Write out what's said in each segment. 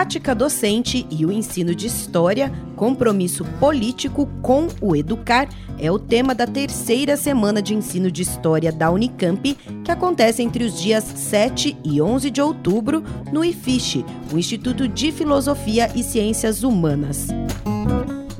Prática docente e o ensino de história, compromisso político com o educar, é o tema da terceira semana de ensino de história da Unicamp, que acontece entre os dias 7 e 11 de outubro no IFISH, o Instituto de Filosofia e Ciências Humanas.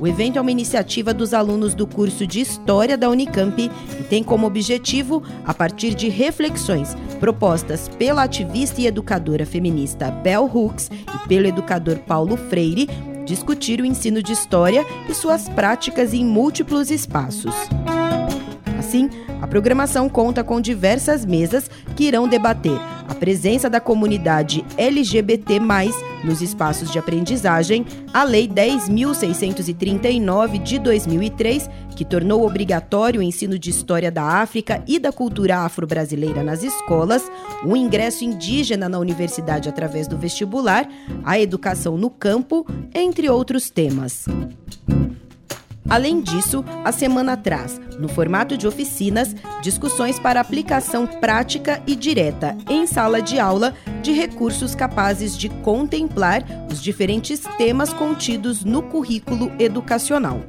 O evento é uma iniciativa dos alunos do curso de História da Unicamp e tem como objetivo, a partir de reflexões propostas pela ativista e educadora feminista Bell Hooks e pelo educador Paulo Freire, discutir o ensino de história e suas práticas em múltiplos espaços. Assim, a programação conta com diversas mesas que irão debater presença da comunidade LGBT+, nos espaços de aprendizagem, a Lei 10.639 de 2003, que tornou obrigatório o ensino de história da África e da cultura afro-brasileira nas escolas, o ingresso indígena na universidade através do vestibular, a educação no campo, entre outros temas. Além disso, a semana traz, no formato de oficinas, discussões para aplicação prática e direta em sala de aula de recursos capazes de contemplar os diferentes temas contidos no currículo educacional.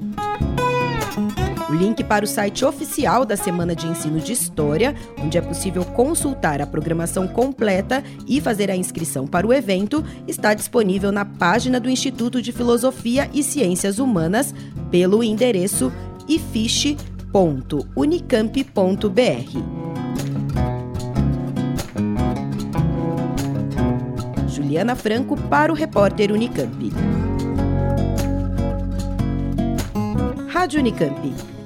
O link para o site oficial da Semana de Ensino de História, onde é possível consultar a programação completa e fazer a inscrição para o evento, está disponível na página do Instituto de Filosofia e Ciências Humanas pelo endereço ifiche.unicamp.br. Juliana Franco para o repórter Unicamp. Rádio Unicamp